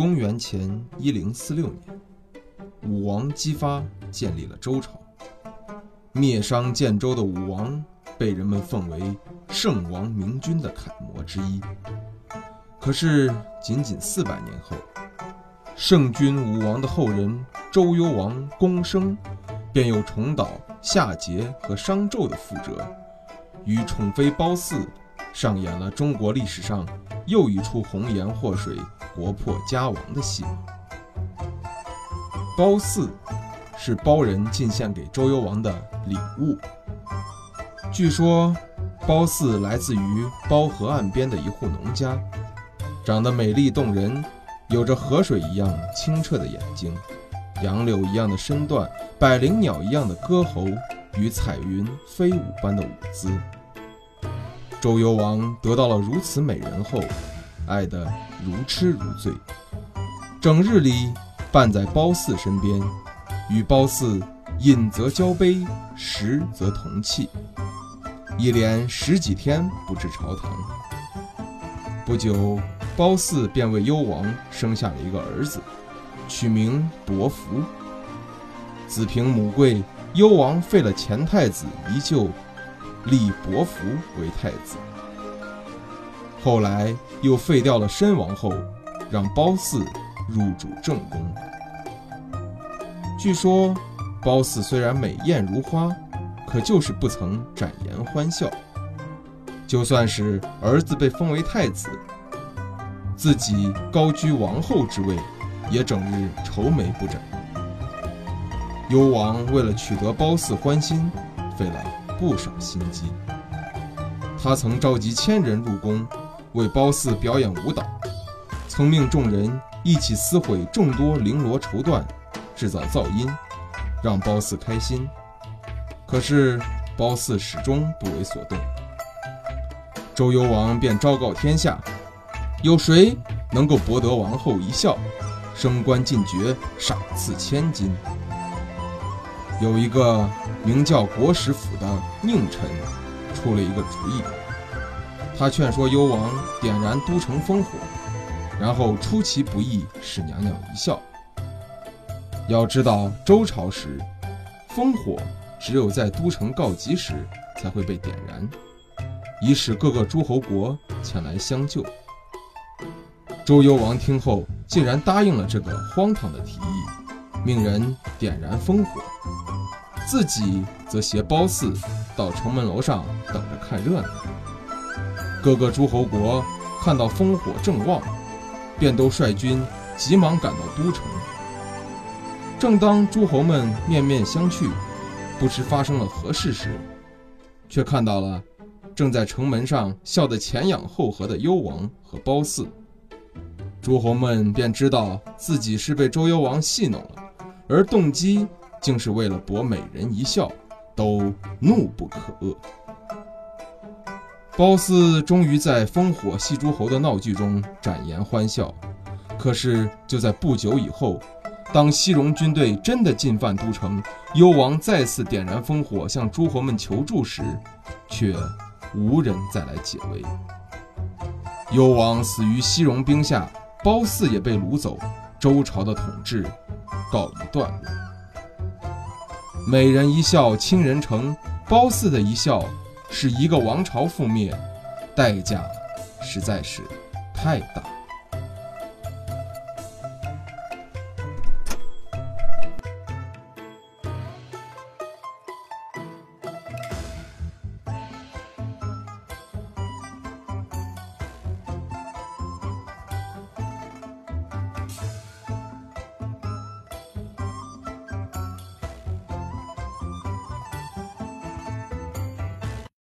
公元前一零四六年，武王姬发建立了周朝。灭商建周的武王被人们奉为圣王明君的楷模之一。可是，仅仅四百年后，圣君武王的后人周幽王公生，便又重蹈夏桀和商纣的覆辙，与宠妃褒姒上演了中国历史上又一出红颜祸水、国破家亡的戏码。褒姒是褒人进献给周幽王的礼物。据说，褒姒来自于褒河岸边的一户农家，长得美丽动人。有着河水一样清澈的眼睛，杨柳一样的身段，百灵鸟一样的歌喉，与彩云飞舞般的舞姿。周幽王得到了如此美人后，爱得如痴如醉，整日里伴在褒姒身边，与褒姒饮则交杯，食则同泣，一连十几天不至朝堂。不久。褒姒便为幽王生下了一个儿子，取名伯服。子凭母贵，幽王废了前太子宜臼，立伯服为太子。后来又废掉了申王后，让褒姒入主正宫。据说褒姒虽然美艳如花，可就是不曾展颜欢笑。就算是儿子被封为太子。自己高居王后之位，也整日愁眉不展。幽王为了取得褒姒欢心，费了不少心机。他曾召集千人入宫，为褒姒表演舞蹈，曾命众人一起撕毁众多绫罗绸缎，制造噪音，让褒姒开心。可是褒姒始终不为所动。周幽王便昭告天下。有谁能够博得王后一笑，升官进爵，赏赐千金？有一个名叫国史府的佞臣出了一个主意，他劝说幽王点燃都城烽火，然后出其不意使娘娘一笑。要知道，周朝时，烽火只有在都城告急时才会被点燃，以使各个诸侯国前来相救。周幽王听后，竟然答应了这个荒唐的提议，命人点燃烽火，自己则携褒姒到城门楼上等着看热闹。各个诸侯国看到烽火正旺，便都率军急忙赶到都城。正当诸侯们面面相觑，不知发生了何事时，却看到了正在城门上笑得前仰后合的幽王和褒姒。诸侯们便知道自己是被周幽王戏弄了，而动机竟是为了博美人一笑，都怒不可遏。褒姒终于在烽火戏诸侯的闹剧中展颜欢笑，可是就在不久以后，当西戎军队真的进犯都城，幽王再次点燃烽火向诸侯们求助时，却无人再来解围。幽王死于西戎兵下。褒姒也被掳走，周朝的统治告一段落。美人一笑倾人城，褒姒的一笑使一个王朝覆灭，代价实在是太大。